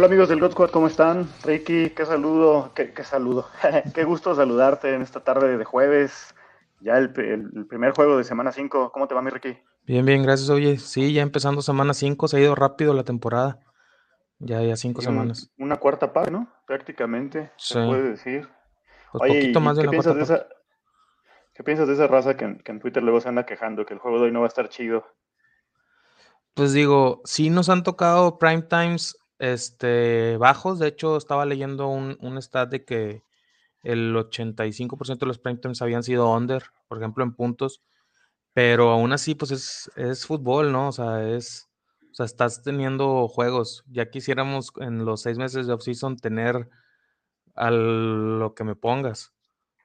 Hola amigos del God Squad, ¿cómo están? Ricky, qué saludo, qué, saludo, qué gusto saludarte en esta tarde de jueves, ya el, primer juego de semana 5. ¿Cómo te va mi Ricky? Bien, bien, gracias. Oye, sí, ya empezando semana 5, se ha ido rápido la temporada. Ya, ya cinco semanas. una cuarta parte, ¿no? Prácticamente, se puede decir. Pues poquito más de ¿qué piensas de esa, ¿Qué piensas de esa raza que en, que en Twitter luego se anda quejando que el juego de hoy no va a estar chido? Pues digo, sí nos han tocado prime times este, bajos. De hecho, estaba leyendo un, un stat de que el 85% de los prime times habían sido under, por ejemplo, en puntos. Pero aún así, pues es, es fútbol, ¿no? O sea, es. O sea, estás teniendo juegos. Ya quisiéramos en los seis meses de off-season tener a lo que me pongas.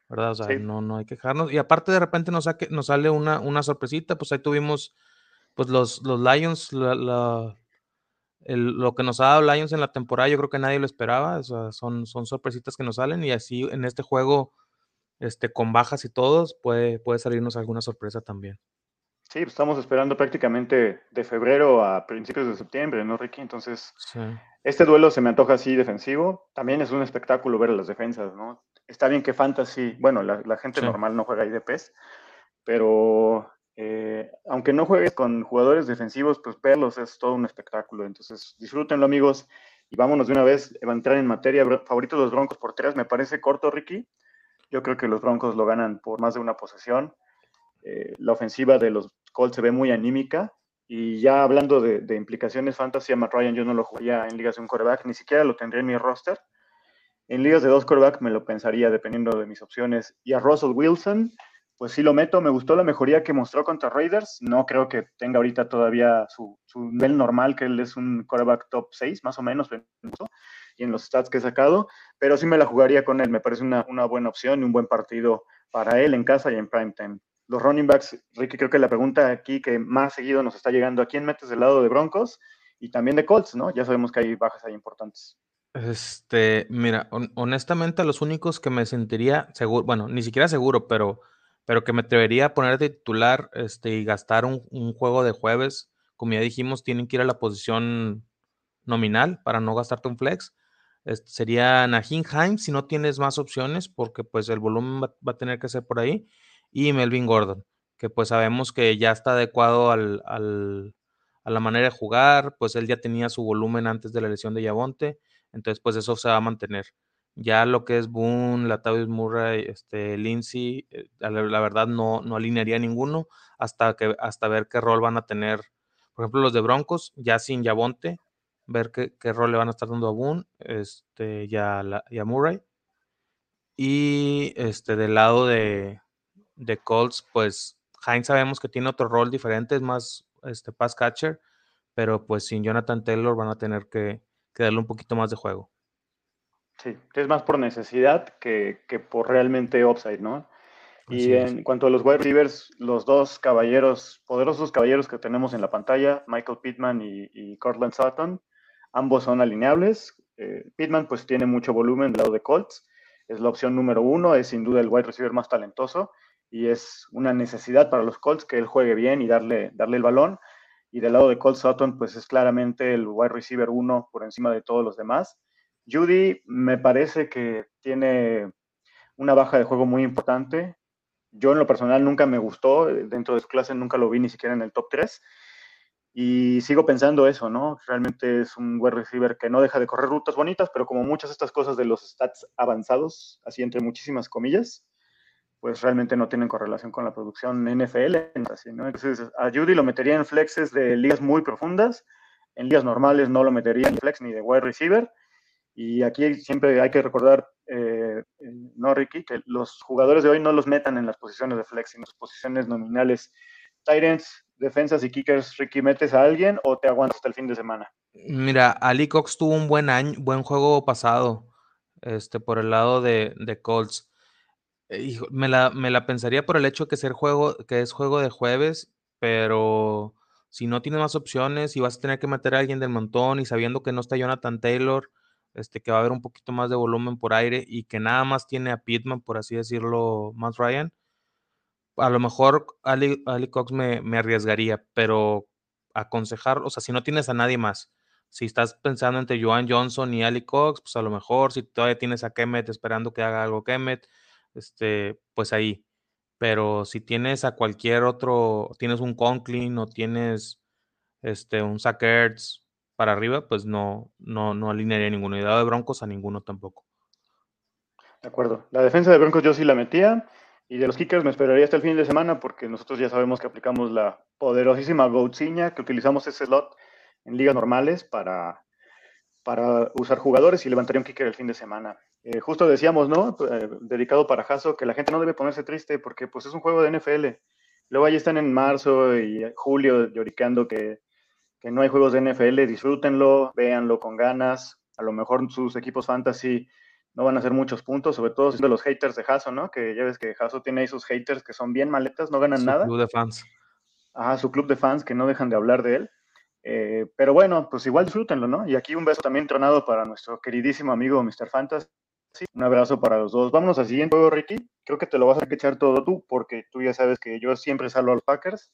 ¿Verdad? O sea, no, no hay que dejarnos. Y aparte, de repente nos, saque, nos sale una, una sorpresita. Pues ahí tuvimos pues los, los Lions, la, lo que nos ha dado Lions en la temporada, yo creo que nadie lo esperaba. son, son sorpresitas que nos salen y así en este juego, este, con bajas y todos, puede, puede salirnos alguna sorpresa también. Sí, pues, estamos esperando prácticamente de febrero a principios de septiembre, ¿no, Ricky? Entonces, este duelo se me antoja así defensivo. También es un espectáculo ver las defensas, ¿no? Está bien que Fantasy, bueno, la, gente normal no juega IDPs, pero eh, aunque no juegues con jugadores defensivos, pues verlos es todo un espectáculo. Entonces, disfrútenlo, amigos. Y vámonos de una vez a entrar en materia. Favorito de los Broncos por tres, me parece corto, Ricky. Yo creo que los Broncos lo ganan por más de una posesión. Eh, la ofensiva de los Colts se ve muy anímica. Y ya hablando de, implicaciones fantasy, a Matt Ryan yo no lo jugaría en ligas de un quarterback, ni siquiera lo tendría en mi roster. En ligas de dos quarterbacks me lo pensaría dependiendo de mis opciones. Y a Russell Wilson, pues sí lo meto. Me gustó la mejoría que mostró contra Raiders. No creo que tenga ahorita todavía su, nivel normal, que él es un quarterback top 6, más o menos, y en los stats que he sacado, pero sí me la jugaría con él. Me parece una, una buena opción y un buen partido para él en casa y en prime time. Los running backs, Ricky, creo que la pregunta aquí que más seguido nos está llegando, ¿a quién metes del lado de Broncos? Y también de Colts, ¿no? Ya sabemos que hay bajas ahí importantes. Este, mira, honestamente, los únicos que me sentiría seguro, bueno, ni siquiera seguro, pero pero que me atrevería a poner de titular este, y gastar un, juego de jueves. Como ya dijimos, tienen que ir a la posición nominal para no gastarte un flex. Este, sería Najin Himes si no tienes más opciones, porque pues el volumen va, a tener que ser por ahí. Y Melvin Gordon, que pues sabemos que ya está adecuado al, a la manera de jugar, pues él ya tenía su volumen antes de la lesión de Yavonte, entonces pues eso se va a mantener. Ya lo que es Boone, Latavius Murray, este, Lindsay, eh, la, verdad no, no alinearía ninguno hasta, que, hasta ver qué rol van a tener. Por ejemplo, los de Broncos, ya sin Yabonte, ver qué, rol le van a estar dando a Boone este, y, a, Murray. Y este, del lado de, de Colts, pues Heinz sabemos que tiene otro rol diferente, es más este, pass catcher, pero pues sin Jonathan Taylor van a tener que darle un poquito más de juego. Sí, es más por necesidad que, por realmente upside, ¿no? y en cuanto a los wide receivers, los dos caballeros, poderosos caballeros que tenemos en la pantalla, Michael Pittman y, Cortland Sutton, ambos son alineables. Eh, Pittman pues tiene mucho volumen del lado de Colts, es la opción número uno, es sin duda el wide receiver más talentoso y es una necesidad para los Colts que él juegue bien y darle, darle el balón. Y del lado de Colts Sutton pues es claramente el wide receiver uno por encima de todos los demás Judy me parece que tiene una baja de juego muy importante. Yo en lo personal nunca me gustó, dentro de su clase nunca lo vi ni siquiera en el top 3. Y sigo pensando eso, ¿no? Realmente es un wide receiver que no deja de correr rutas bonitas, pero como muchas de estas cosas de los stats avanzados, así entre muchísimas comillas, pues realmente no tienen correlación con la producción NFL. Entonces a Judy lo metería en flexes de ligas muy profundas, en ligas normales no lo metería en flex ni de wide receiver y aquí siempre hay que recordar, eh, no Ricky, que los jugadores de hoy no los metan en las posiciones de flex, en las posiciones nominales. Titans, defensas y kickers, Ricky, ¿metes a alguien o te aguantas hasta el fin de semana? Mira, Ali Cox tuvo un buen año, buen juego pasado, este, por el lado de, de Colts. Eh, me, la, me la pensaría por el hecho que, ser juego, que es juego de jueves, pero si no tienes más opciones y vas a tener que meter a alguien del montón y sabiendo que no está Jonathan Taylor, este, que va a haber un poquito más de volumen por aire y que nada más tiene a Pittman, por así decirlo, más Ryan, a lo mejor Ali, Cox me, arriesgaría, pero aconsejar, o sea, si no tienes a nadie más, Si estás pensando entre Joan Johnson y Ali Cox, pues a lo mejor, si todavía tienes a Kemet esperando que haga algo Kemet, este, pues ahí. Pero si tienes a cualquier otro, tienes un Conklin o tienes este, un Sackers para arriba, pues no, no, no alinearía ninguno. Y dado de Broncos a ninguno tampoco. De acuerdo. La defensa de Broncos yo sí la metía. Y de los kickers me esperaría hasta el fin de semana porque nosotros ya sabemos que aplicamos la poderosísima Goatziña, que utilizamos ese slot en ligas normales para, para usar jugadores y levantaría un kicker el fin de semana. Eh, justo decíamos, ¿no? Eh, dedicado para Jaso, que la gente no debe ponerse triste porque pues es un juego de NFL. Luego ahí están en marzo y julio lloricando que, que no hay juegos de NFL, disfrútenlo, véanlo con ganas. A lo mejor sus equipos fantasy no van a hacer muchos puntos, sobre todo siendo los haters de Hasso, ¿no? Que ya ves que Hasso tiene ahí sus haters que son bien maletas, no ganan nada. Su club de fans. Ajá, su club de fans que no dejan de hablar de él. Eh, pero bueno, pues igual disfrútenlo, ¿no? Y aquí un beso también tronado para nuestro queridísimo amigo Mr. Fantasy. Un abrazo para los dos. Vámonos al siguiente juego, Ricky. Creo que te lo vas a echar todo tú, porque tú ya sabes que yo siempre salgo a los Packers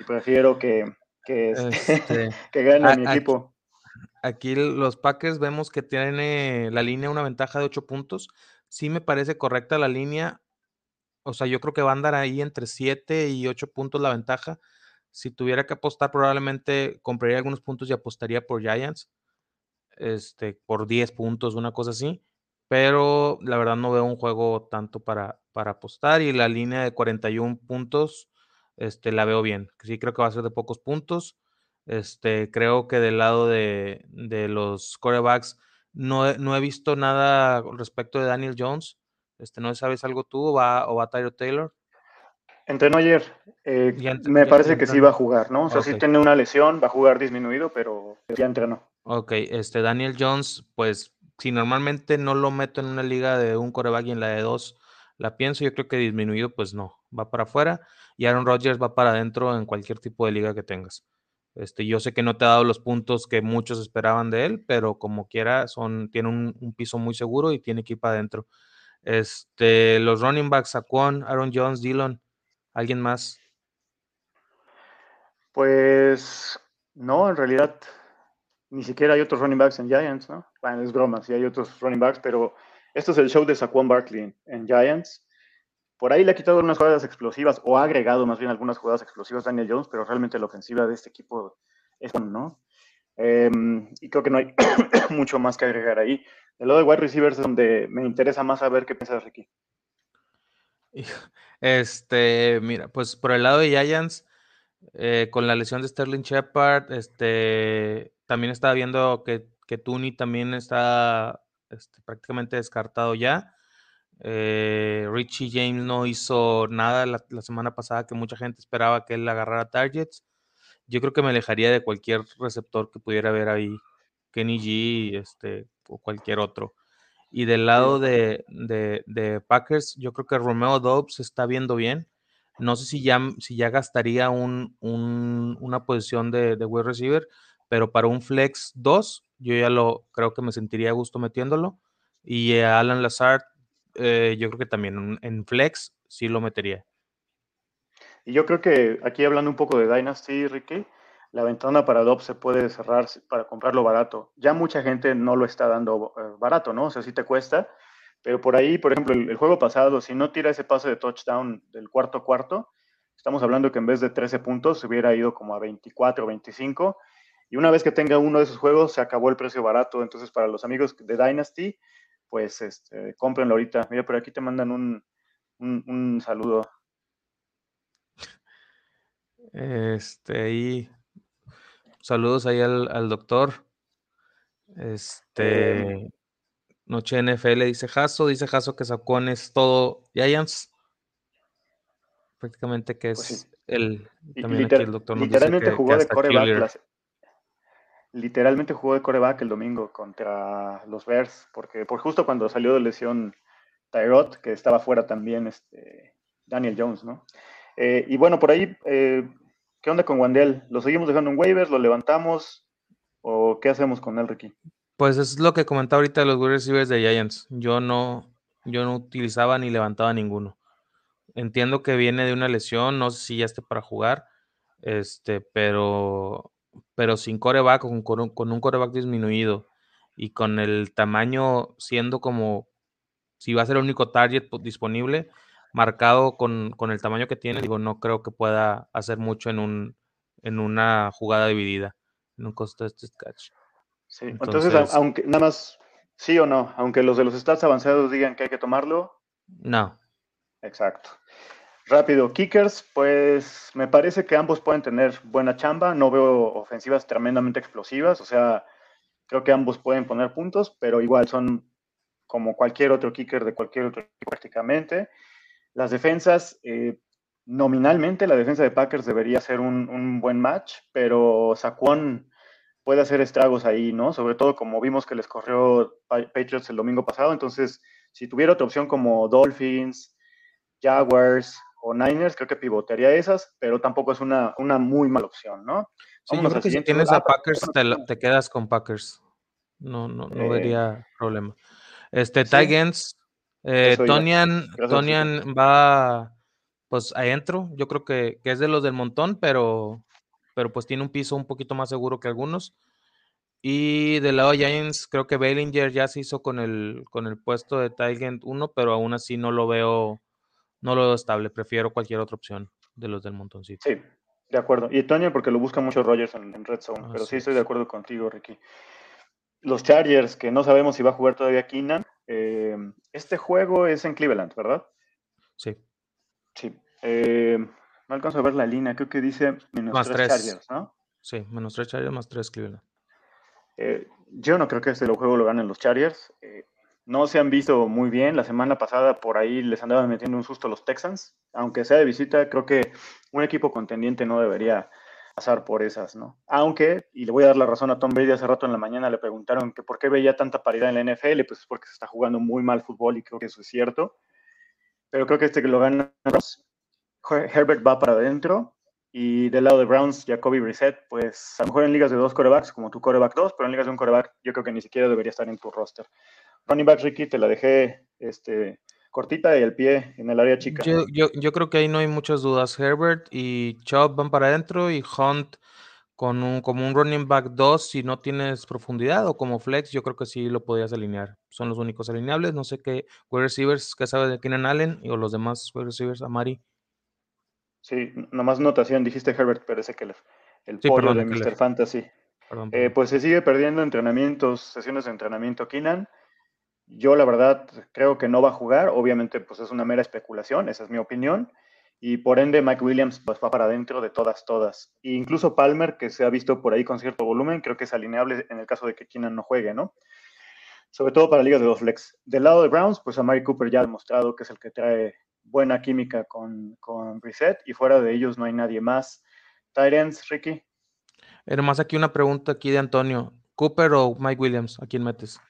y prefiero que, que, este, que gane mi equipo. Aquí los Packers vemos que tiene la línea una ventaja de 8 puntos. Sí me parece correcta la línea. O sea, yo creo que va a andar ahí entre 7 y 8 puntos la ventaja. Si tuviera que apostar, probablemente compraría algunos puntos y apostaría por Giants. Este, por 10 puntos, una cosa así. Pero la verdad no veo un juego tanto para, para apostar. Y la línea de 41 puntos, este, la veo bien. Sí creo que va a ser de pocos puntos. Este, creo que del lado de, los corebacks no, he visto nada respecto de Daniel Jones. Este, ¿No sabes algo tú o va, o va Tyler Taylor? Entrenó ayer. Eh, me parece que sí va a jugar, ¿no? O sea, sí tiene una lesión, va a jugar disminuido, pero ya entrenó. Ok, este Daniel Jones, pues si normalmente no lo meto en una liga de un coreback y en la de dos la pienso, yo creo que disminuido, pues no, va para afuera. Y Aaron Rodgers va para adentro en cualquier tipo de liga que tengas. Este, yo sé que no te ha dado los puntos que muchos esperaban de él, pero como quiera, son, tiene un, piso muy seguro y tiene que adentro. Este, los running backs, Saquon, Aaron Jones, Dillon, ¿alguien más? Pues no, en realidad ni siquiera hay otros running backs en Giants, ¿no? Bueno, es broma, sí hay otros running backs, pero esto es el show de Saquon Barkley en Giants. Por ahí le ha quitado unas jugadas explosivas o ha agregado más bien algunas jugadas explosivas Daniel Jones, pero realmente la ofensiva de este equipo es bueno, ¿no? Em, y creo que no hay mucho más que agregar ahí. El lado de wide receivers es donde me interesa más saber qué piensas, Ricky. Este, mira, pues por el lado de Giants, eh, con la lesión de Sterling Shepard, este, también estaba viendo que, que también está este, prácticamente descartado ya. Eh, Richie James no hizo nada la, semana pasada que mucha gente esperaba que él agarrara targets. Yo creo que me alejaría de cualquier receptor que pudiera haber ahí, Kenny G este, o cualquier otro. Y del lado de, Packers, yo creo que Romeo Dobbs está viendo bien. No sé si ya, si ya gastaría un, una posición de, de wide receiver, pero para un flex 2, yo ya lo creo que me sentiría a gusto metiéndolo. Y Alan Lazard eh, yo creo que también en Flex sí lo metería. Y yo creo que aquí hablando un poco de Dynasty, Ricky, la ventana para Dobbs se puede cerrar para comprarlo barato. Ya mucha gente no lo está dando eh, barato, ¿no? O sea, sí te cuesta, pero por ahí, por ejemplo, el, juego pasado, si no tira ese pase de touchdown del cuarto cuarto, estamos hablando que en vez de 13 puntos se hubiera ido como a 24 o 25. Y una vez que tenga uno de esos juegos, se acabó el precio barato. Entonces, para los amigos de Dynasty, pues este, cómprenlo ahorita. Mira, por aquí te mandan un, un, saludo. Este, ahí. Saludos ahí al, doctor. Este. Em. Noche NFL dice Jaso, dice Jaso que Sacón es todo Giants. Prácticamente que pues es el, también aquí el doctor literalmente jugó de coreback literalmente jugó de coreback el domingo contra los Bears, porque por justo cuando salió de lesión Tyrod, que estaba fuera también este, Daniel Jones, ¿no? Eh, y bueno, por ahí, eh, ¿qué onda con Wandel? ¿Lo seguimos dejando en waivers? ¿Lo levantamos? ¿O qué hacemos con él, Ricky? Pues es lo que comentaba ahorita los wide receivers de Giants. Yo no, yo no utilizaba ni levantaba ninguno. Entiendo que viene de una lesión, no sé si ya esté para jugar, este, pero pero sin coreback, con, con, un, coreback disminuido y con el tamaño siendo como si va a ser el único target disponible, marcado con, con, el tamaño que tiene, digo, no creo que pueda hacer mucho en, un, en una jugada dividida, en un contested catch. Sí, entonces, entonces, aunque nada más, sí o no, aunque los de los stats avanzados digan que hay que tomarlo. No. Exacto. Rápido, kickers, pues me parece que ambos pueden tener buena chamba, no veo ofensivas tremendamente explosivas, o sea, creo que ambos pueden poner puntos, pero igual son como cualquier otro kicker de cualquier otro prácticamente. Las defensas, eh, nominalmente la defensa de Packers debería ser un, buen match, pero Saquon puede hacer estragos ahí, ¿no? Sobre todo como vimos que les corrió Patriots el domingo pasado, entonces si tuviera otra opción como Dolphins, Jaguars o Niners, creo que pivotearía esas, pero tampoco es una, una muy mala opción, ¿no? Sí, yo creo que si tienes a Packers, te, quedas con Packers. No, no, no eh, vería problema. Este, sí. Eh, Tonian, Tonian va pues adentro, yo creo que, es de los del montón, pero, pero pues tiene un piso un poquito más seguro que algunos. Y del lado de Giants, creo que Bellinger ya se hizo con el, con el puesto de Tygant 1, pero aún así no lo veo, no lo veo estable. Prefiero cualquier otra opción de los del montoncito. Sí, de acuerdo. Y Tonian porque lo busca mucho Rogers en, Red Zone, pero sí estoy de acuerdo contigo, Ricky. Los Chargers, que no sabemos si va a jugar todavía Keenan, eh, este juego es en Cleveland, ¿verdad? Sí. Sí. Eh, no alcanzo a ver la línea, creo que dice menos tres, Chargers, ¿no? Sí, menos tres Chargers más tres Cleveland. Eh, yo no creo que este juego lo ganen los Chargers. No se han visto muy bien. La semana pasada por ahí les andaban metiendo un susto a los Texans. Aunque sea de visita, creo que un equipo contendiente no debería pasar por esas, ¿no? Aunque, y le voy a dar la razón a Tom Brady, hace rato en la mañana le preguntaron que por qué veía tanta paridad en la NFL, pues es porque se está jugando muy mal fútbol y creo que eso es cierto. Pero creo que este que lo gana Herbert va para adentro y del lado de Browns, Jacoby Brissett, pues a lo mejor en ligas de dos corebacks, como tu coreback 2, pero en ligas de un coreback yo creo que ni siquiera debería estar en tu roster. Running back Ricky, te la dejé este, cortita y el pie en el área chica. Yo, yo, creo que ahí no hay muchas dudas. Herbert y Chubb van para adentro y Hunt con un, como un running back 2 si no tienes profundidad o como flex, yo creo que sí lo podías alinear. Son los únicos alineables. No sé qué wide receivers que sabe de Keenan Allen o los demás wide receivers, Amari. Sí, nomás notación, dijiste Herbert, pero ese que el, el pollo de Mr. Fantasy. Eh, pues se sigue perdiendo entrenamientos, sesiones de entrenamiento Keenan. Yo la verdad creo que no va a jugar, obviamente pues es una mera especulación, esa es mi opinión, y por ende Mike Williams pues va para adentro de todas, todas. E incluso Palmer, que se ha visto por ahí con cierto volumen, creo que es alineable en el caso de que Keenan no juegue, ¿no? Sobre todo para ligas de dos flex. Del lado de Browns, pues a Mary Cooper ya ha demostrado que es el que trae buena química con, con Reset, y fuera de ellos no hay nadie más. Tyrants, Ricky. Además aquí una pregunta aquí de Antonio. ¿Cooper o Mike Williams? ¿A quién metes?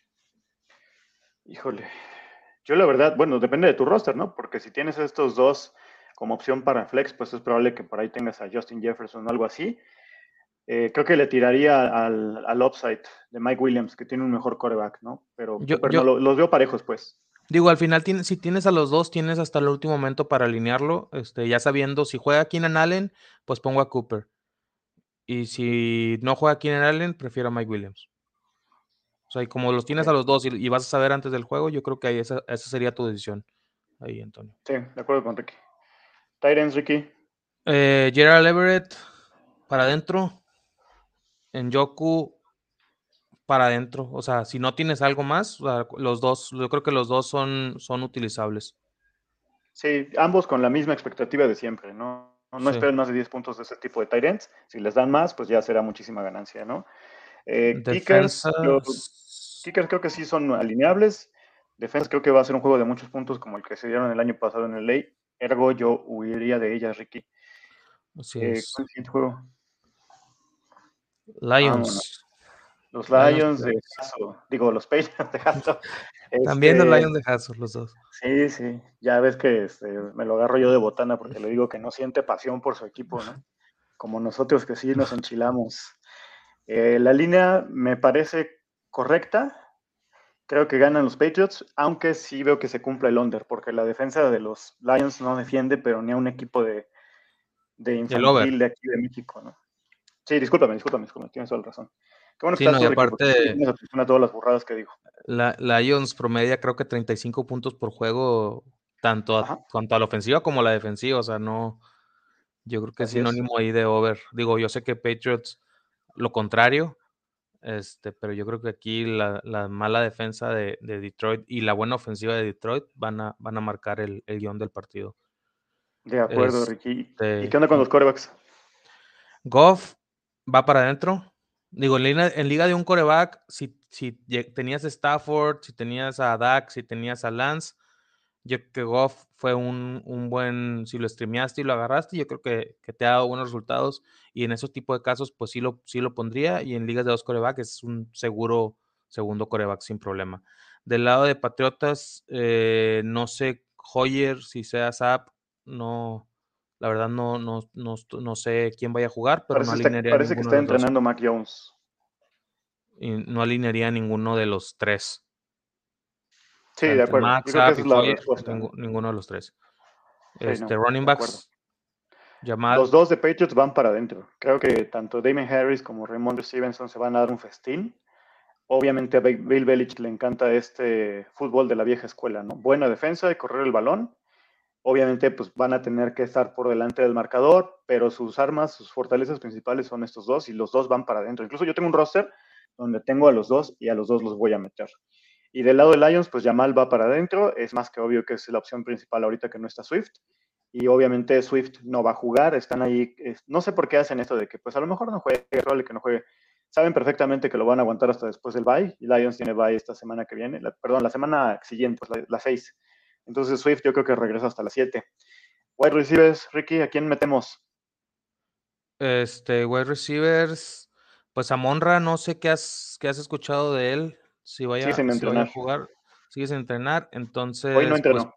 Híjole, yo la verdad, bueno, depende de tu roster, ¿no? Porque si tienes estos dos como opción para flex, pues es probable que por ahí tengas a Justin Jefferson o algo así. Eh, creo que le tiraría al, al, upside de Mike Williams, que tiene un mejor coreback, ¿no? Pero, yo, los veo parejos, pues. Digo, al final, si tienes a los dos, tienes hasta el último momento para alinearlo, este, ya sabiendo si juega Keenan Allen, pues pongo a Cooper. Y si no juega Keenan Allen, prefiero a Mike Williams. O sea, y como los tienes a los dos y, vas a saber antes del juego, yo creo que ahí esa, sería tu decisión. Ahí, Antonio. Sí, de acuerdo con Ricky. Tyrants, Ricky. Eh, Gerald Everett para adentro. En Yoku para adentro. O sea, si no tienes algo más, los dos, yo creo que los dos son, son utilizables. Sí, ambos con la misma expectativa de siempre, ¿no? No, esperen más de 10 puntos de ese tipo de Tyrants. Si les dan más, pues ya será muchísima ganancia, ¿no? Eh, kickers, creo que sí son alineables. Defensa creo que va a ser un juego de muchos puntos como el que se dieron el año pasado en el Ley. Ergo, yo huiría de ellas, Ricky. Así eh, es. juego? Lions. Los Lions, de Hasso. Digo, los Patriots de Hasso. También los este, Lions de Hasso, los dos. Sí, sí. Ya ves que este, me lo agarro yo de botana porque le digo que no siente pasión por su equipo, ¿no? Como nosotros que sí nos enchilamos. Eh, la línea me parece correcta. Creo que ganan los Patriots, aunque sí veo que se cumple el under, porque la defensa de los Lions no defiende, pero ni a un equipo de, de infantil de aquí de México, ¿no? Sí, discúlpame, discúlpame, discúlpame, tienes toda la razón. Qué bueno que sí, no, y aparte, todas las burradas que dijo. La, Lions promedia creo que 35 puntos por juego, tanto a, a la ofensiva como a la defensiva, o sea, no, yo creo que es sinónimo ahí de over. Digo, yo sé que Patriots lo contrario, este, pero yo creo que aquí la, mala defensa de, Detroit y la buena ofensiva de Detroit van a, van a marcar el, guion del partido. De acuerdo, Ricky. ¿Y este, qué onda con los corebacks? Goff va para adentro. Digo, en, en liga de un coreback, si, si tenías a Stafford, si tenías a Dak, si tenías a Lance, yo creo que Goff fue un, buen, si lo streameaste y lo agarraste, yo creo que, te ha dado buenos resultados y en esos tipos de casos, pues sí lo, sí lo pondría y en ligas de dos corebacks es un seguro segundo coreback sin problema. Del lado de Patriotas, eh, no sé, Hoyer, si sea Zap, no, la verdad no, no, no, sé quién vaya a jugar, pero parece no alinearía Parece que está entrenando Mac Jones. Y no alinearía ninguno de los tres. Sí, de acuerdo. ninguno de los tres. este, running backs. Los dos de Patriots van para adentro. Creo que tanto Damon Harris como Raymond Stevenson se van a dar un festín. Obviamente a Bill Belichick le encanta este fútbol de la vieja escuela, ¿no? Buena defensa y correr el balón. Obviamente, pues van a tener que estar por delante del marcador, pero sus armas, sus fortalezas principales son estos dos y los dos van para adentro. Incluso yo tengo un roster donde tengo a los dos y a los dos los voy a meter. Y del lado de Lions, pues Jamal va para adentro. Es más que obvio que es la opción principal ahorita que no está Swift. Y obviamente Swift no va a jugar. Están ahí. no sé por qué hacen esto de que, pues a lo mejor no juegue, es probable que no juegue. Saben perfectamente que lo van a aguantar hasta después del bye. Y Lions tiene bye esta semana que viene. perdón, la semana siguiente, pues la 6. Entonces Swift yo creo que regresa hasta las 7. Wide receivers, Ricky, ¿a quién metemos? Este, wide receivers, pues a Monra, no sé qué has, qué has escuchado de él si vaya, a jugar, sigue sin entrenar, entonces... Hoy no pues entrenó.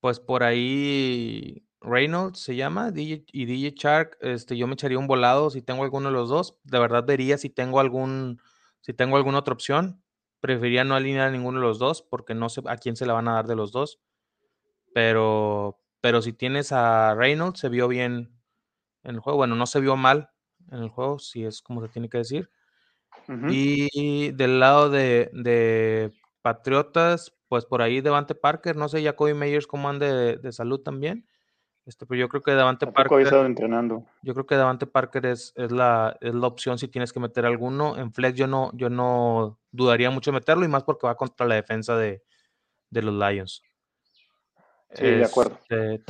Pues, por ahí Reynolds se llama y DJ Shark, este, yo me echaría un volado si tengo alguno de los dos. De verdad vería si tengo algún, si tengo alguna otra opción. Preferiría no alinear a ninguno de los dos porque no sé a quién se la van a dar de los dos. Pero, pero si tienes a Reynolds, se vio bien en el juego. Bueno, no se vio mal en el juego, si es como se tiene que decir. Y del lado de, Patriotas, pues por ahí Devante Parker, no sé, Jacoby Meyers cómo ande de, salud también. Este, pero yo creo que Devante Parker. entrenando. Yo creo que Devante Parker es, es, la, es la opción si tienes que meter alguno. En Flex yo no, yo no dudaría mucho meterlo, y más porque va contra la defensa de, los Lions. Sí, de acuerdo. Este,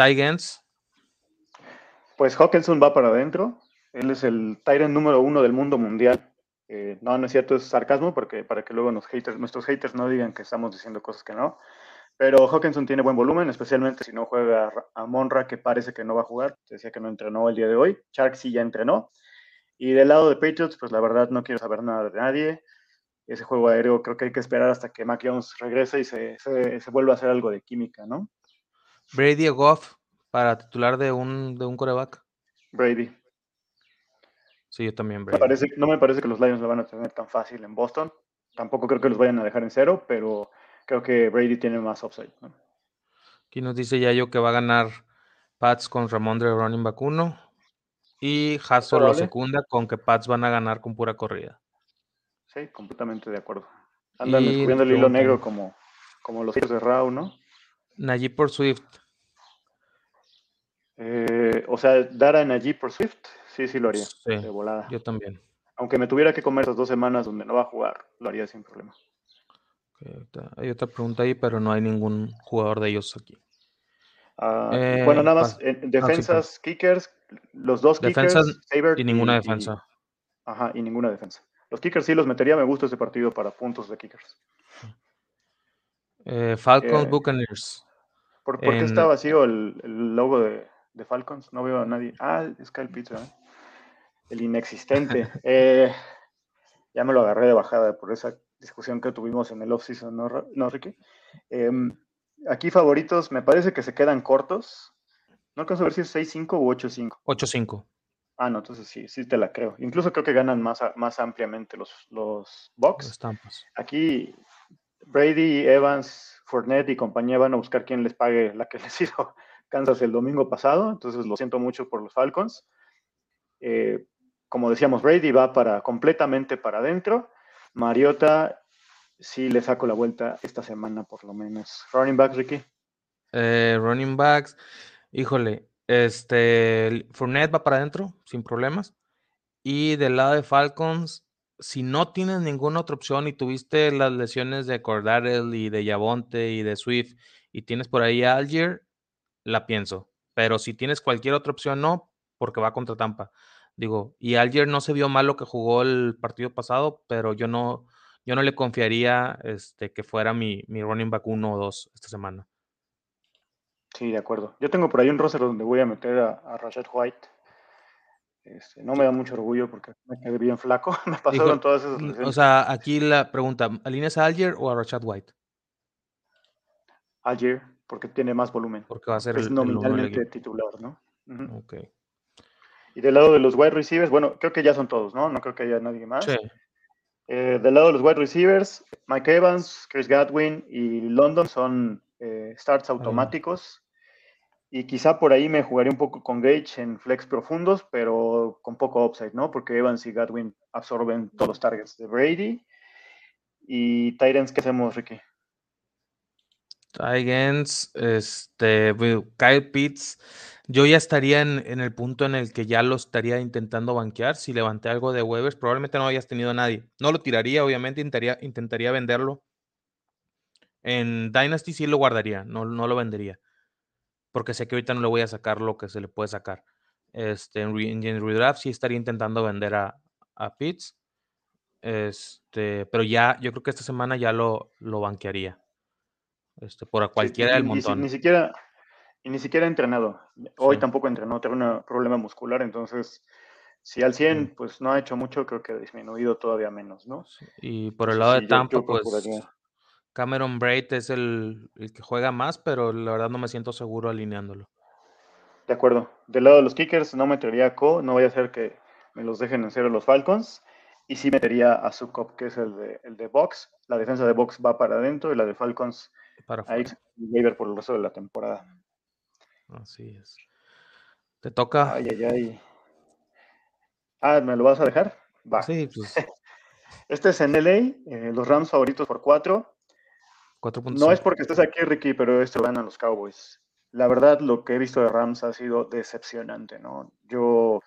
pues Hawkinson va para adentro. Él es el Tyrant número uno del mundo mundial. Eh, no, no es cierto, es sarcasmo, porque para que luego nos haters, nuestros haters no digan que estamos diciendo cosas que no. Pero Hawkinson tiene buen volumen, especialmente si no juega a Monra, que parece que no va a jugar. Decía que no entrenó el día de hoy. Shark sí ya entrenó. Y del lado de Patriots, pues la verdad no quiero saber nada de nadie. Ese juego aéreo creo que hay que esperar hasta que Mac Jones regrese y se, se, vuelva a hacer algo de química, ¿no? Brady Goff para titular de un, de un coreback. Brady. Sí, yo también. Me parece, no me parece que los Lions lo van a tener tan fácil en Boston. Tampoco creo que los vayan a dejar en cero, pero creo que Brady tiene más upside. Aquí nos dice ya yo que va a ganar Pats con Ramón de running 1 y Hasso lo secunda con que Pats van a ganar con pura corrida. Sí, completamente de acuerdo. Andan descubriendo el hilo negro como, como los hijos de Rao, ¿no? Najee por Swift. Eh, o sea, dar a Najee por Swift. Sí, sí lo haría. de volada. Yo también. Aunque me tuviera que comer esas dos semanas donde no va a jugar, lo haría sin problema. hay otra pregunta ahí, pero no hay ningún jugador de ellos aquí. Ah, eh, bueno, nada más, ah, defensas, kickers, los dos defensas kickers, y ninguna defensa. ajá, y ninguna defensa. Los kickers sí los metería, me gusta ese partido para puntos de kickers. Eh, Falcons eh, Buccaneers. ¿Por, qué está vacío el, logo de, Falcons? No veo a nadie. Ah, es Kyle Pitts, ¿eh? el inexistente. Eh, ya me lo agarré de bajada por esa discusión que tuvimos en el off-season, ¿no, Ricky? Em, aquí favoritos, me parece que se quedan cortos. No alcanzo a ver si es 6-5 o 8-5. 8-5. Ah, no, entonces sí, sí te la creo. Incluso creo que ganan más, más ampliamente los, los Bucks. Aquí Brady, Evans, Fournette y compañía van a buscar quién les pague la que les hizo Kansas el domingo pasado. Entonces lo siento mucho por los Falcons. Eh, como decíamos, Brady va para completamente para adentro. Mariota sí le saco la vuelta esta semana por lo menos. Running backs, Ricky. Eh, running backs, híjole, este, Fournette va para adentro sin problemas. Y del lado de Falcons, si no tienes ninguna otra opción y tuviste las lesiones de Cordarel y de Yavonte y de Swift y tienes por ahí a Algier, la pienso. Pero si tienes cualquier otra opción, no, porque va contra Tampa. Digo, y Algier no se vio mal lo que jugó el partido pasado, pero yo no, yo no le confiaría este, que fuera mi, mi running back 1 o 2 esta semana. Sí, de acuerdo. Yo tengo por ahí un roster donde voy a meter a, a Rashad White este, no me da mucho orgullo porque me quedé bien flaco. me pasaron todas esas lesiones. O sea, aquí la pregunta, ¿alineas a Algier o a Rashad White? Algier, porque tiene más volumen. Porque va a ser es nominalmente titular, ¿no? Ok. Y del lado de los wide receivers, bueno, creo que ya son todos, ¿no? No creo que haya nadie más. Sí. Eh, del lado de los wide receivers, Mike Evans, Chris Gadwin y London son eh, starts automáticos. Y quizá por ahí me jugaría un poco con Gage en flex profundos, pero con poco upside, ¿no? Porque Evans y Godwin absorben todos los targets de Brady. ¿Y Titans qué hacemos, Ricky? Titans, este, Kyle Pitts, yo ya estaría en, el punto en el que ya lo estaría intentando banquear. Si levanté algo de Weavers, probablemente no hayas tenido a nadie. No lo tiraría, obviamente, intentaría, intentaría venderlo. En Dynasty sí lo guardaría, no, no lo vendería porque sé que ahorita no le voy a sacar lo que se le puede sacar. Este, en, redraft sí estaría intentando vender a, a Pitts. Este, pero ya, yo creo que esta semana ya lo, lo banquearía. Este, por cualquiera del montón. ni siquiera, y ni siquiera entrenado. Hoy tampoco entrenó, tengo un problema muscular, entonces si al 100 pues no ha hecho mucho, creo que ha disminuido todavía menos, ¿no? Y por el lado de Tampa, pues Cameron Braid es el, que juega más, pero la verdad no me siento seguro alineándolo. De acuerdo. Del lado de los kickers no metería a Co, no vaya a ser que me los dejen en cero los Falcons. Y sí metería a Sukop, que es el de, el de Box. La defensa de Box va para adentro y la de Falcons para ahí Waiver por el resto de la temporada. Así es. Te toca. Ay, ay, ay. Ah, ¿me lo vas a dejar? Va. Sí, pues. Este es en LA, eh, los Rams favoritos por cuatro. No es porque estés aquí, Ricky, pero esto van a los Cowboys. La verdad, lo que he visto de Rams ha sido decepcionante, ¿no? Yo,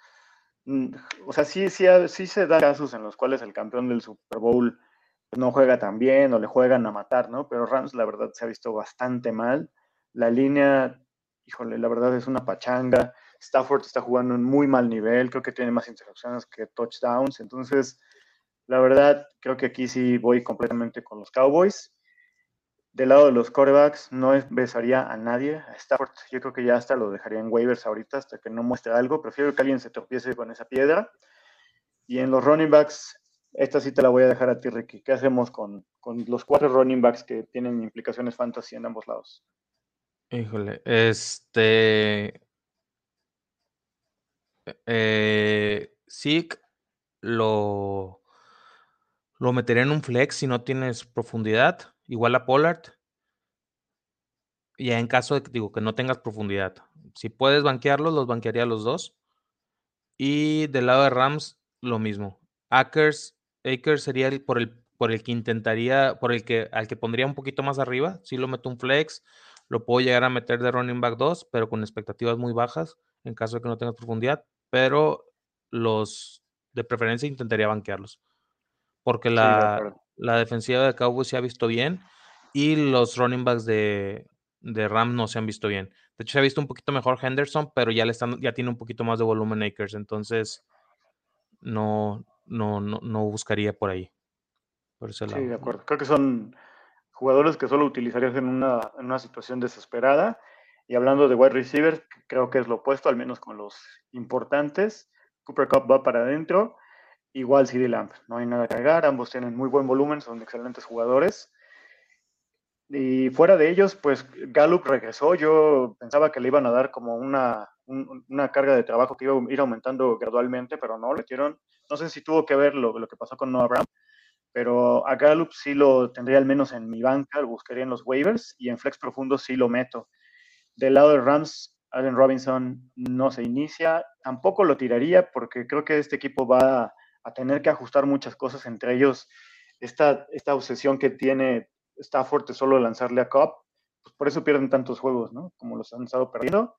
mm, o sea, sí, sí, sí se dan casos en los cuales el campeón del Super Bowl no juega tan bien o le juegan a matar, ¿no? Pero Rams, la verdad, se ha visto bastante mal. La línea, híjole, la verdad es una pachanga. Stafford está jugando en muy mal nivel, creo que tiene más intercepciones que touchdowns. Entonces, la verdad, creo que aquí sí voy completamente con los Cowboys. Del lado de los corebacks, no besaría a nadie. A Stafford, yo creo que ya hasta lo dejaría en waivers ahorita hasta que no muestre algo. Prefiero que alguien se tropiece con esa piedra. Y en los running backs, esta sí te la voy a dejar a ti, Ricky. ¿Qué hacemos con, los cuatro running backs que tienen implicaciones fantasy en ambos lados? Híjole, este. Eh, lo, lo metería en un flex si no tienes profundidad igual a Pollard. Y en caso de que, digo, que no tengas profundidad. Si puedes banquearlos, los banquearía los dos. Y del lado de Rams, lo mismo. Akers, Akers sería el, por, el, por el que intentaría, por el que al que pondría un poquito más arriba. Si lo meto un flex, lo puedo llegar a meter de running back 2, pero con expectativas muy bajas en caso de que no tengas profundidad. Pero los de preferencia intentaría banquearlos. Porque la, la defensiva de Cowboys se ha visto bien y los running backs de, de Ram no se han visto bien. De hecho, se ha visto un poquito mejor Henderson, pero ya, le están, ya tiene un poquito más de volumen Akers, entonces no, no, no, buscaría por ahí. Por sí, de acuerdo. Creo que son jugadores que solo utilizarías en una, en una situación desesperada. Y hablando de wide receivers, creo que es lo opuesto, al menos con los importantes. Cooper Cup va para adentro Igual CD Lamp, no hay nada que agregar, ambos tienen muy buen volumen, son excelentes jugadores. Y fuera de ellos, pues Gallup regresó. Yo pensaba que le iban a dar como una, una carga de trabajo que iba a ir aumentando gradualmente, pero no, le metieron. No sé si tuvo que ver lo, lo que pasó con Noah Brown, pero a Gallup sí lo tendría al menos en mi banca, lo buscaría en los waivers y en flex profundo sí lo meto. Del lado de Rams, Allen Robinson no se inicia. Tampoco lo tiraría porque creo que este equipo va a tener que ajustar muchas cosas, entre ellos esta, esta obsesión que tiene Stafford de solo lanzarle a Cobb. Pues por eso pierden tantos juegos, ¿no? Como los han estado perdiendo.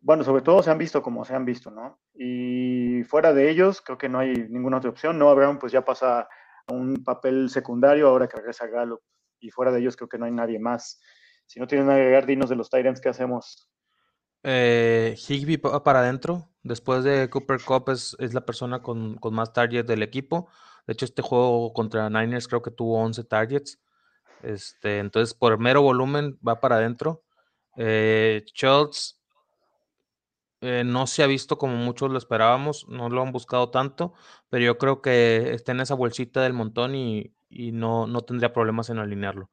Bueno, sobre todo se han visto como se han visto, ¿no? Y fuera de ellos, creo que no hay ninguna otra opción. No Brown pues ya pasa a un papel secundario ahora que regresa Gallup. Y fuera de ellos creo que no hay nadie más. Si no tienen nada que agregar, dinos de los Tyrants, ¿qué hacemos? Eh, Higby para adentro. Después de Cooper Cup es, la persona con, más targets del equipo. De hecho, este juego contra Niners creo que tuvo 11 targets. Este, entonces, por mero volumen va para adentro. Eh, Schultz eh, no se ha visto como muchos lo esperábamos, no lo han buscado tanto, pero yo creo que está en esa bolsita del montón y, no, no, tendría problemas en alinearlo.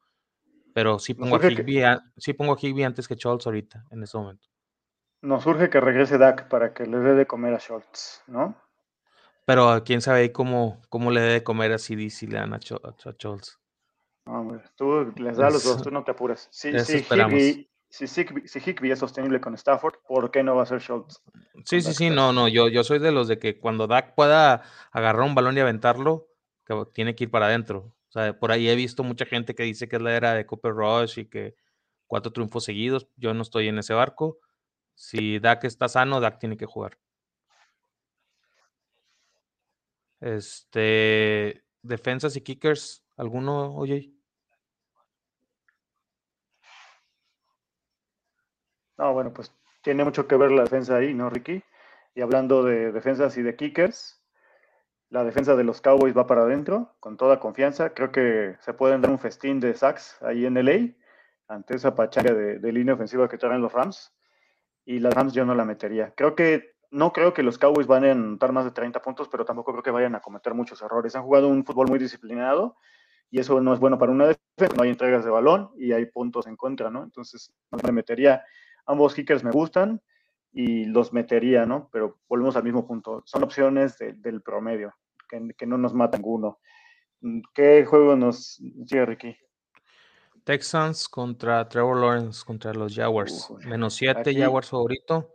Pero sí pongo, a Higby, sí pongo a Higby antes que Schultz ahorita, en este momento. Nos surge que regrese Dak para que le dé de comer a Schultz, ¿no? Pero quién sabe cómo, cómo le dé de comer a CD si le dan a, Schultz. No, tú les das los dos, tú no te apures. Si, Higby, si, es sostenible con Stafford, ¿por qué no va a ser Schultz? Sí, sí, sí, no, no, yo, yo soy de los de que cuando Dak pueda agarrar un balón y aventarlo, que tiene que ir para adentro. O sea, por ahí he visto mucha gente que dice que es la era de Cooper Rush y que cuatro triunfos seguidos. Yo no estoy en ese barco. Si Dak está sano, Dak tiene que jugar. Este, defensas y kickers, ¿alguno, oye? No, bueno, pues tiene mucho que ver la defensa ahí, ¿no, Ricky? Y hablando de defensas y de kickers, la defensa de los Cowboys va para adentro, con toda confianza. Creo que se pueden dar un festín de sacks ahí en LA, ante esa pachanga de, línea ofensiva que traen los Rams y las Rams yo no la metería. Creo que no creo que los Cowboys van a anotar más de 30 puntos, pero tampoco creo que vayan a cometer muchos errores. Han jugado un fútbol muy disciplinado y eso no es bueno para una defensa. No hay entregas de balón y hay puntos en contra, ¿no? Entonces, no me metería. Ambos kickers me gustan y los metería, ¿no? Pero volvemos al mismo punto. Son opciones del promedio, que, no nos mata ninguno. ¿Qué juego nos sigue, Ricky? Texans contra Trevor Lawrence contra los Jaguars. Menos 7 Jaguars favorito.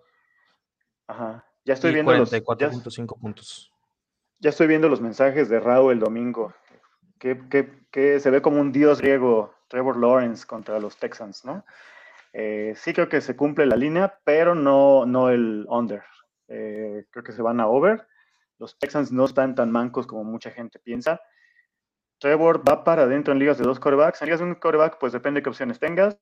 Ajá. Ya estoy viendo los 44.5 puntos. Ya estoy viendo los mensajes de Raúl el domingo. Que, se ve como un dios griego Trevor Lawrence contra los Texans, ¿no? Eh, sí creo que se cumple la línea, pero no, no el under. Eh, creo que se van a over. Los Texans no están tan mancos como mucha gente piensa. Trevor va para adentro en ligas de dos corebacks. En ligas de un coreback, pues depende de qué opciones tengas.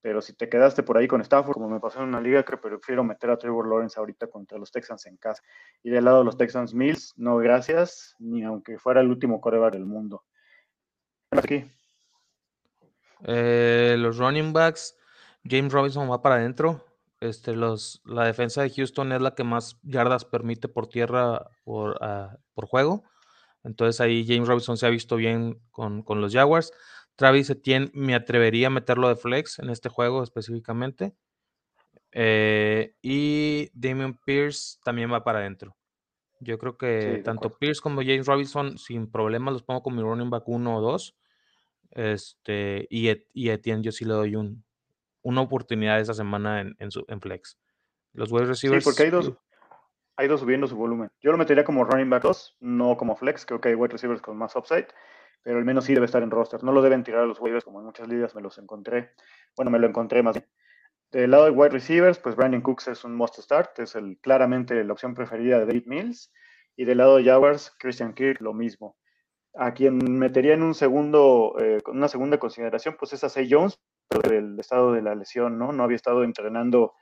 Pero si te quedaste por ahí con Stafford, como me pasó en una liga, creo que prefiero meter a Trevor Lawrence ahorita contra los Texans en casa. Y del lado de los Texans Mills, no gracias, ni aunque fuera el último coreback del mundo. Aquí. Eh, los running backs, James Robinson va para adentro. Este, los, la defensa de Houston es la que más yardas permite por tierra por, ah, por juego. Entonces ahí James Robinson se ha visto bien con, los Jaguars. Travis Etienne me atrevería a meterlo de flex en este juego específicamente. Eh, y Damian Pierce también va para adentro. Yo creo que tanto Pierce como James Robinson sin problemas los pongo con mi running back 1 o 2. Este, y, Etienne yo sí le doy un, una oportunidad esta semana en, en, su, en flex. Los wide receivers. Sí, porque hay dos, ha ido subiendo su volumen. Yo lo metería como running back 2, no como flex. Creo que hay wide receivers con más upside, pero al menos sí debe estar en roster. No lo deben tirar a los waivers como en muchas ligas me los encontré. Bueno, me lo encontré más bien. Del lado de wide receivers, pues Brandon Cooks es un must start, es el, claramente la opción preferida de David Mills. Y del lado de Jaguars, Christian Kirk, lo mismo. A quien metería en un segundo, eh, una segunda consideración, pues es a Say Jones, del estado de la lesión, ¿no? No había estado entrenando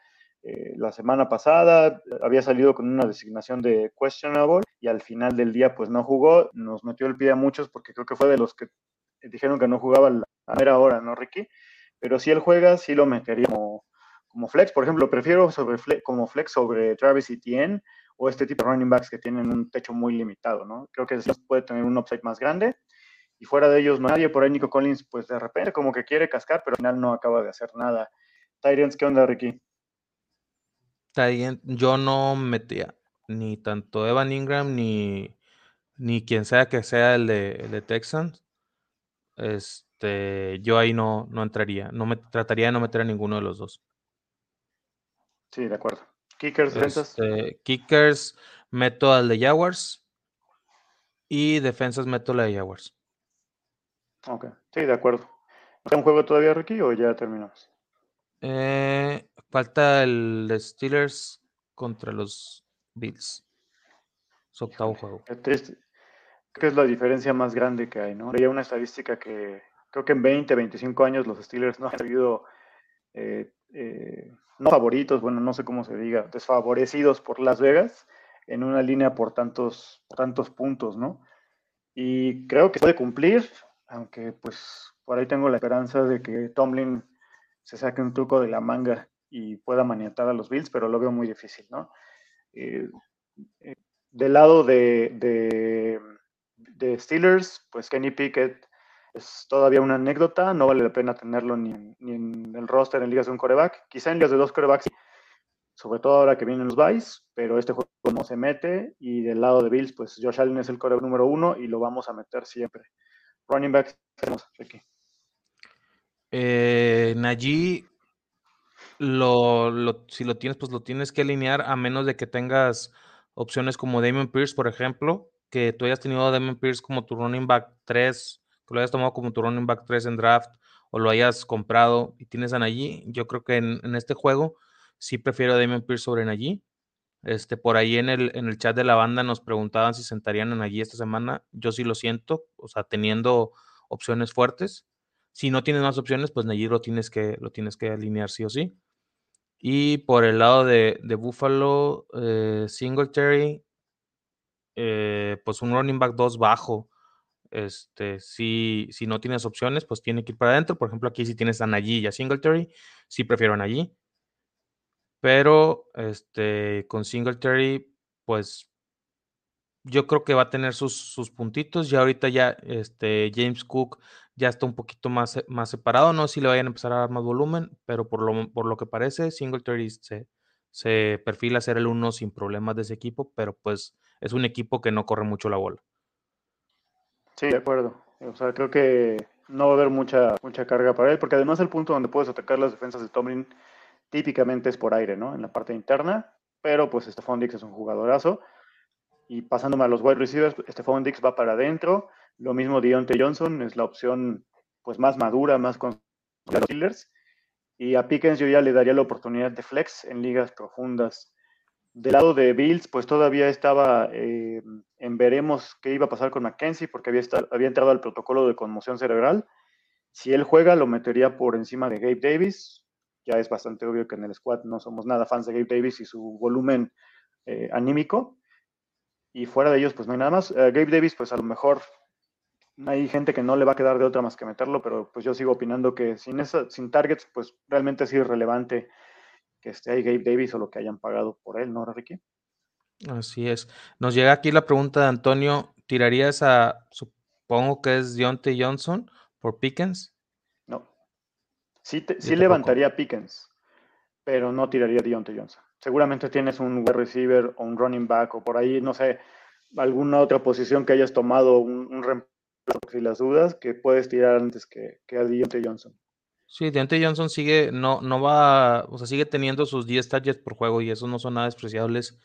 eh, la semana pasada había salido con una designación de questionable y al final del día pues no jugó, nos metió el pie a muchos porque creo que fue de los que dijeron que no jugaba a primera hora, ¿no, Ricky? Pero si él juega, sí lo metería como, flex, por ejemplo, prefiero sobre como flex sobre Travis Etienne o este tipo de running backs que tienen un techo muy limitado, ¿no? Creo que puede tener un upside más grande y fuera de ellos nadie, por ahí Nico Collins pues de repente como que quiere cascar, pero al final no acaba de hacer nada. Tyrants, ¿qué onda, Ricky? yo no metía ni tanto Evan Ingram ni, ni quien sea que sea el de, el de Texans. Este, yo ahí no, no entraría. No me trataría de no meter a ninguno de los dos. Sí, de acuerdo. Kickers, defensas. Este, kickers, meto al de Jaguars. Y defensas, meto la de Jaguars. Ok, sí, de acuerdo. ¿Está un juego todavía, Ricky, o ya terminamos? Eh, falta el de Steelers contra los Bills. Su octavo juego. Creo que es la diferencia más grande que hay, ¿no? Hay una estadística que creo que en 20, 25 años los Steelers no han sido eh, eh, no favoritos, bueno, no sé cómo se diga, desfavorecidos por Las Vegas en una línea por tantos, tantos puntos, ¿no? Y creo que puede cumplir, aunque pues por ahí tengo la esperanza de que Tomlin se saque un truco de la manga y pueda maniatar a los Bills, pero lo veo muy difícil, ¿no? Eh, del lado de, Steelers, pues Kenny Pickett es todavía una anécdota, no vale la pena tenerlo ni, en el roster en ligas de un coreback, quizá en ligas de dos corebacks, sobre todo ahora que vienen los buys, pero este juego no se mete y del lado de Bills, pues Josh Allen es el coreback número uno y lo vamos a meter siempre. Running back, tenemos aquí. Eh, lo, si lo tienes, pues lo tienes que alinear a menos de que tengas opciones como Damon Pierce, por ejemplo, que tú hayas tenido a Damon Pierce como tu running back 3 que lo hayas tomado como tu running back 3 en draft o lo hayas comprado y tienes a Najee, yo creo que en, este juego sí prefiero a Damon Pierce sobre Najee. Este, por ahí en el, en el chat de la banda nos preguntaban si sentarían a Najee esta semana. Yo sí lo siento, o sea, teniendo opciones fuertes. Si no tienes más opciones, pues Najee lo tienes que, lo tienes que alinear sí o sí. Y por el lado de, de Buffalo, eh, Singletary, eh, pues un running back 2 bajo. Este, si, si no tienes opciones, pues tiene que ir para adentro. Por ejemplo, aquí si tienes a Najee y a Singletary, sí prefiero a. Pero este, con Singletary, pues yo creo que va a tener sus, sus puntitos. Ya ahorita ya este, James Cook ya está un poquito más, más separado. No sé si le vayan a empezar a dar más volumen, pero por lo, por lo que parece, Singletary se, se perfila a ser el uno sin problemas de ese equipo, pero pues es un equipo que no corre mucho la bola. Sí, de acuerdo. O sea, creo que no va a haber mucha, mucha carga para él, porque además el punto donde puedes atacar las defensas de Tomlin típicamente es por aire, ¿no? En la parte interna, pero pues Stephon Dix es un jugadorazo. Y pasándome a los wide receivers, Stephon Dix va para adentro. Lo mismo Deontay Johnson es la opción pues más madura, más con los. Y a Pickens yo ya le daría la oportunidad de flex en ligas profundas. Del lado de Bills, pues todavía estaba eh, en veremos qué iba a pasar con McKenzie, porque había entrado al protocolo de conmoción cerebral. Si él juega, lo metería por encima de Gabe Davis. Ya es bastante obvio que en el squad no somos nada fans de Gabe Davis y su volumen eh, anímico. Y fuera de ellos, pues no hay nada más. Eh, Gabe Davis, pues a lo mejor hay gente que no le va a quedar de otra más que meterlo, pero pues yo sigo opinando que sin, esa, sin targets, pues realmente es irrelevante que esté ahí Gabe Davis o lo que hayan pagado por él, ¿no, Ricky? Así es. Nos llega aquí la pregunta de Antonio, ¿tirarías a, supongo que es Deontay Johnson por Pickens? Sí, sí levantaría Pickens, pero no tiraría Deontay Johnson. Seguramente tienes un wide receiver o un running back o por ahí, no sé, alguna otra posición que hayas tomado un, un reemplazo si las dudas que puedes tirar antes que, que a Deontay Johnson. Sí, Deontay Johnson sigue, no, no va, o sea, sigue teniendo sus 10 targets por juego y esos no son nada despreciables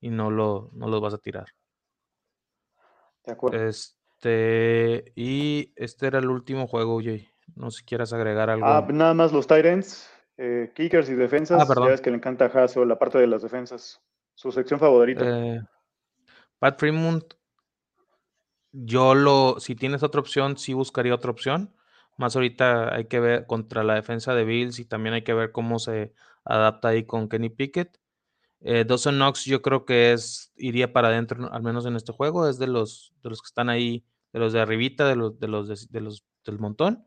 y no, lo, no los vas a tirar. De acuerdo. Este, y este era el último juego, Jay. No sé si quieras agregar algo. Ah, nada más los Tyrants, eh, kickers y defensas. Ah, ya ves que le encanta a Hasso la parte de las defensas. Su sección favorita. Eh, Pat Fremont, yo lo, si tienes otra opción, sí buscaría otra opción. Más ahorita hay que ver contra la defensa de Bills y también hay que ver cómo se adapta ahí con Kenny Pickett. Eh, Dawson Knox yo creo que es iría para adentro, al menos en este juego, es de los, de los que están ahí, de los de arribita, de los, de los, de, los del montón.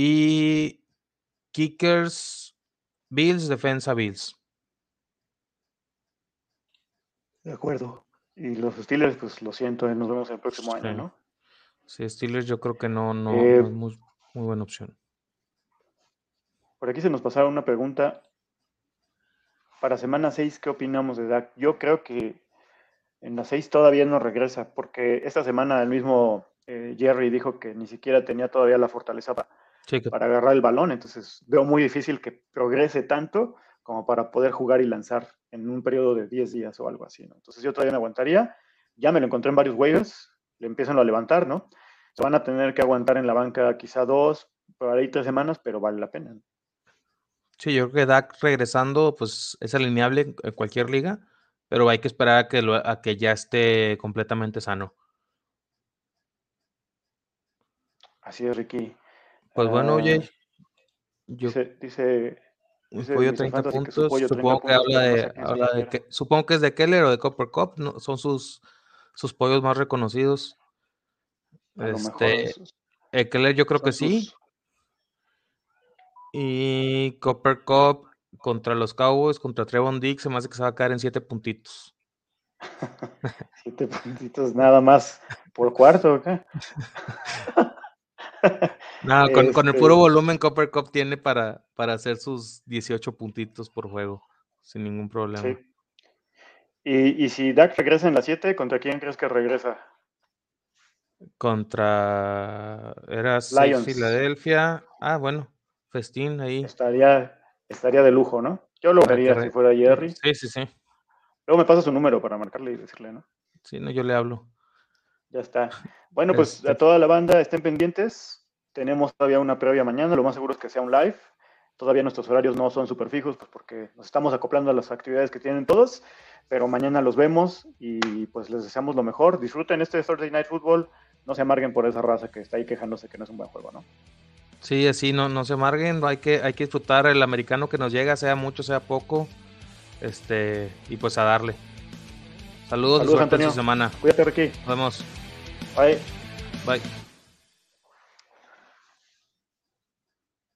Y Kickers, Bills, defensa Bills. De acuerdo. Y los Steelers, pues lo siento, nos vemos el próximo año, ¿no? Sí, Steelers yo creo que no, no, eh, es muy, muy buena opción. Por aquí se nos pasaron una pregunta. Para semana 6, ¿qué opinamos de Dak? Yo creo que en la 6 todavía no regresa, porque esta semana el mismo eh, Jerry dijo que ni siquiera tenía todavía la fortaleza para, para agarrar el balón, entonces veo muy difícil que progrese tanto como para poder jugar y lanzar en un periodo de 10 días o algo así, ¿no? Entonces yo todavía me aguantaría. Ya me lo encontré en varios waivers, le empiezan a levantar, ¿no? Se van a tener que aguantar en la banca quizá dos, por ahí tres semanas, pero vale la pena. Sí, yo creo que Dak regresando, pues es alineable en cualquier liga, pero hay que esperar a que, a que ya esté completamente sano. Así es, Ricky. Pues bueno, oye. Ah, dice, dice, pollo 30 puntos. supongo que habla de, que, supongo que es de Keller o de Copper Cup, ¿no? son sus, sus pollos más reconocidos. este, eh, Keller yo creo que sí. Y Copper Cup contra los Cowboys, contra Trevon Dick, se me hace que se va a caer en 7 puntitos. siete puntitos nada más por cuarto, ¿ok? No, con, el puro este volumen Copper Cup tiene para, para hacer sus 18 puntitos por juego, sin ningún problema. Y, si Dak regresa en la 7, ¿contra quién crees que regresa? Contra. Era Filadelfia. Ah, bueno, festín ahí. Estaría, estaría de lujo, ¿no? Yo lo haría si fuera Jerry. Sí, sí, sí. Luego me pasa su número para marcarle y decirle, ¿no? Sí, no, yo le hablo. Ya está. Bueno, pues este a toda la banda estén pendientes. Tenemos todavía una previa mañana, lo más seguro es que sea un live. Todavía nuestros horarios no son súper fijos, pues porque nos estamos acoplando a las actividades que tienen todos, pero mañana los vemos y pues les deseamos lo mejor. Disfruten este Thursday Night Football, no se amarguen por esa raza que está ahí quejándose que no es un buen juego, ¿no? Sí, así no, no se amarguen, hay que, hay que disfrutar el americano que nos llega, sea mucho, sea poco, este, y pues a darle. Saludos, Saludos Antonio. semana. Cuídate, Ricky. Nos vemos. Bye. Bye.